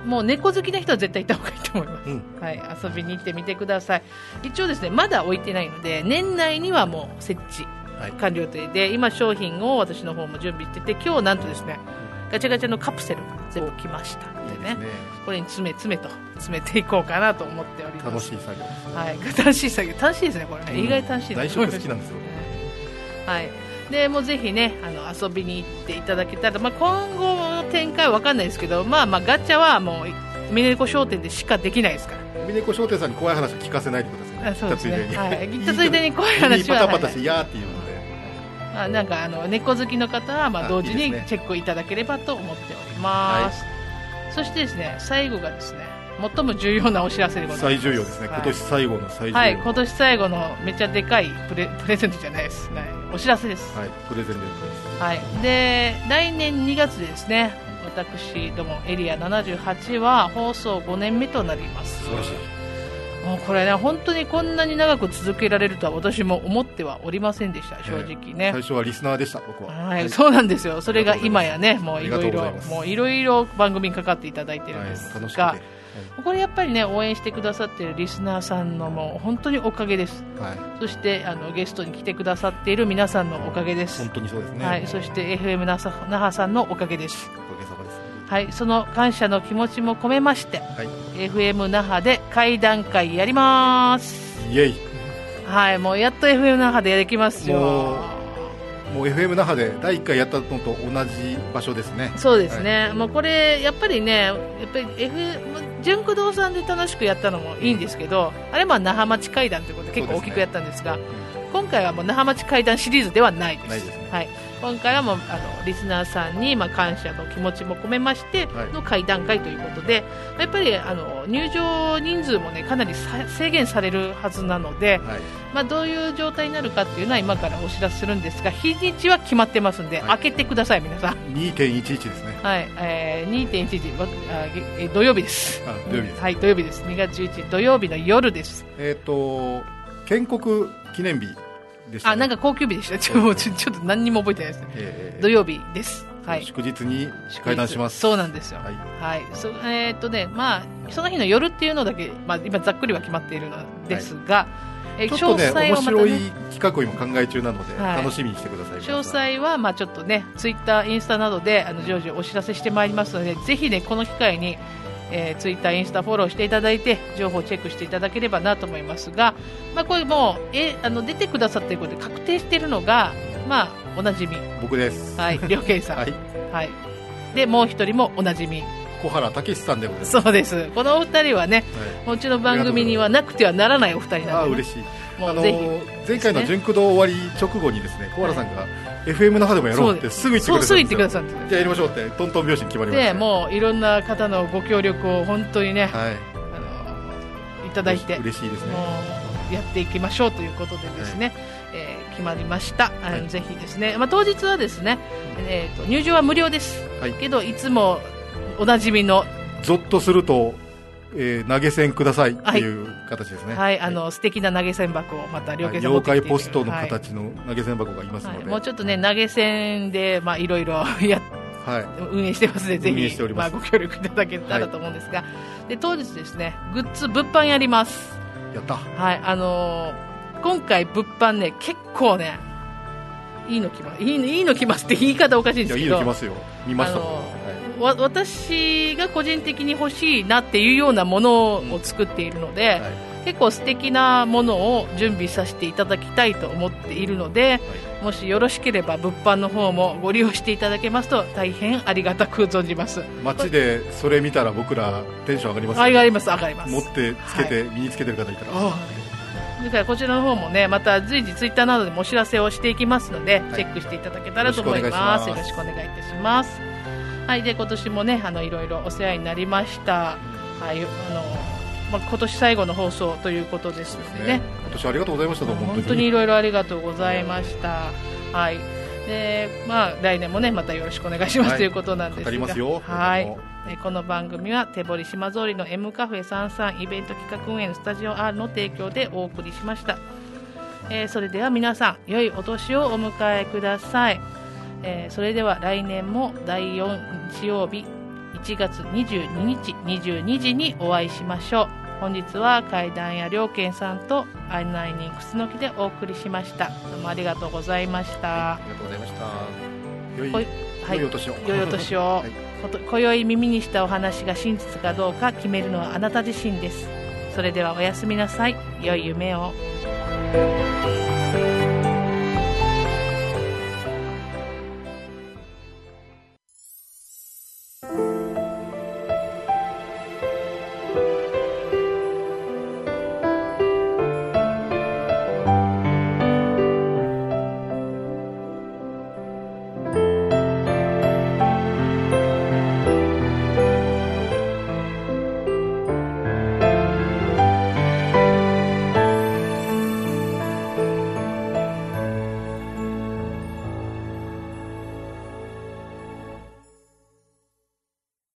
もう猫好きな人は絶対行った方がいいと思います。うん。はい、遊びに行ってみてください。一応ですねまだ置いてないので年内にはもう設置はい。完了予定で今商品を私の方も準備してて今日なんとですねガチャガチャのカプセルが全部来ましたのでね。ね。これに詰め詰めと詰めていこうかなと思っております。楽しい作業ですはい、楽しい作業。楽しいですねこれね、意外と楽しいです内職好きなんです。よはい、でもうぜひねあの遊びに行っていただけたら、まあ、今後の展開は分かんないですけど、まあ、まあガチャはもうミネコ商店でしかできないですから。海猫商店さんに怖い話を聞かせないでくださいね。あそうですね。はい。ついでに怖い話は 耳パタパタしてやーっていうので、あなんかあの猫好きの方はまああ同時にチェックいただければと思っております、そしてですね最後がですね最も重要なお知らせでございます。最重要ですね、はい。今年最後の最重要、はい。今年最後のめっちゃでかいプレプレゼントじゃないです、はい、お知らせです、はい、プレゼントです。はい、で来年2月でですね。私どもエリア78は放送5年目となります。素晴らしい。もうこれね本当にこんなに長く続けられるとは私も思ってはおりませんでした。正直ね、最初はリスナーでした僕は。はい、そうなんですよ。それが今やね、もういろいろもういろいろ番組にかかっていただいてるんですはい。楽これやっぱりね応援してくださっているリスナーさんのもう本当におかげです。はい。そしてあのゲストに来てくださっている皆さんのおかげです。本当にそうですね。はい、そして FM 那覇那覇さんのおかげです。おかげさまです。はい、その感謝の気持ちも込めまして、はい。FM 那覇で会談会やります。イエイ。はい、もうやっと FM 那覇でできますよ。ももう FM 那覇で第1回やったのと同じ場所ですね。そうですね、もうこれ、やっぱりね、やっぱり FM、純駆動さんで楽しくやったのもいいんですけど、あれは那覇町会談ということで結構大きくやったんですが、今回はもう那覇町会談シリーズではないです。ないですね。はい、今回はもうあのリスナーさんにまあ感謝の気持ちも込めましてはいの会談会ということで、やっぱりあの入場人数もねかなりさ制限されるはずなので、はいまあ、どういう状態になるかっていうのは今からお知らせするんですが日にちは決まってますんで、はい開けてください皆さん。2.11ですねはい、えー、2.11わあげえー土曜日です。あ土曜日ですはい、土曜日です。2月11日土曜日の夜です。えっ、と建国記念日ね、あ、なんか高級日でした。ちょちょっと何にも覚えてないですね。えー土曜日です。はい。祝日に会談しますそうなんですよ。はいはい、そえーっとね、まあ、その日の夜っていうのだけ、まあ、今ざっくりは決まっているのですが、えーちょっとね詳細面白い企画を今考え中なので、はい楽しみにしてください詳細は、まあ、ちょっとね、ツイッター、インスタなどで、あの、常時お知らせしてまいりますので、ぜひね、この機会に、えー、ツイッター、インスタフォローしていただいて、情報をチェックしていただければなと思いますが、まあ、これもう、え、あの、出てくださっていることで確定しているのが、まあ、おなじみ。僕ですはい、りょうけいさん。はいはい。で、もう一人もおなじみ。小原武史さんでございますそうです。このお二人はね、もううちの番組にはなくてはならないお二人ああなので、嬉しいあのもうぜひ。前回の純駆動終わり直後にですね小原さんが FM 那覇でもやろうってすぐ言ってくださって。じゃあやりましょうってトントン拍子に決まりましたで、もういろんな方のご協力を本当にね、はい。あのいただいて、も嬉しいですね。うやっていきましょうということでですね、えー決まりました。はい。ぜひですね、まあ当日はですね、えっ、と入場は無料です。はい。けどいつもおなじみのゾッとすると、えー投げ銭くださいっていう形ですね。はい、あの素敵な投げ銭箱をまた両はい。家さん妖怪ポストのはい。形の投げ銭箱がいますので、はい。もうちょっとね投げ銭でまあいろいろ やっはい。運営してますのでぜひます。あ、ご協力いただけたらと思うんですが、で当日ですねグッズ物販やります。やった。はいあのー今回物販ね結構ねいいの来ます。いいのいいの来ますって言い方おかしいんいやいですけど。いの来ますよ。見ましたもん、あ私が個人的に欲しいなっていうようなものを作っているので、はい結構素敵なものを準備させていただきたいと思っているので、もしよろしければ物販の方もご利用していただけますと大変ありがたく存じます。街でそれ見たら僕らテンション上がりますよ上がります、上がります。持ってつけて、身につけてる方いたら、あだからこちらの方もね、また随時ツイッターなどでもお知らせをしていきますので、いチェックしていただけたらと思います。よろしくお願いいたします。はい、で今年もね、あのいろいろお世話になりました。はい、あのまあ今年最後の放送ということですのでね。今年ありがとうございました本当にいろいろありがとうございました。はい。で、まあ来年もねまたよろしくお願いします、はいということなんですが。語りますよはいこの番組は手堀島通りの M カフェ33イベント企画運営のスタジオ R の提供でお送りしました。えーそれでは皆さん良いお年をお迎えください。えーそれでは来年も第4日曜日1月22日22時にお会いしましょう。本日は階段や良健さんとアイナイニンクスの木でお送りしました。どうもありがとうございました。ありがとうございました。良い、はい良いお年を。良いお年を。はい。今宵耳にしたお話が真実かどうか決めるのはあなた自身です。それではおやすみなさい。良い夢を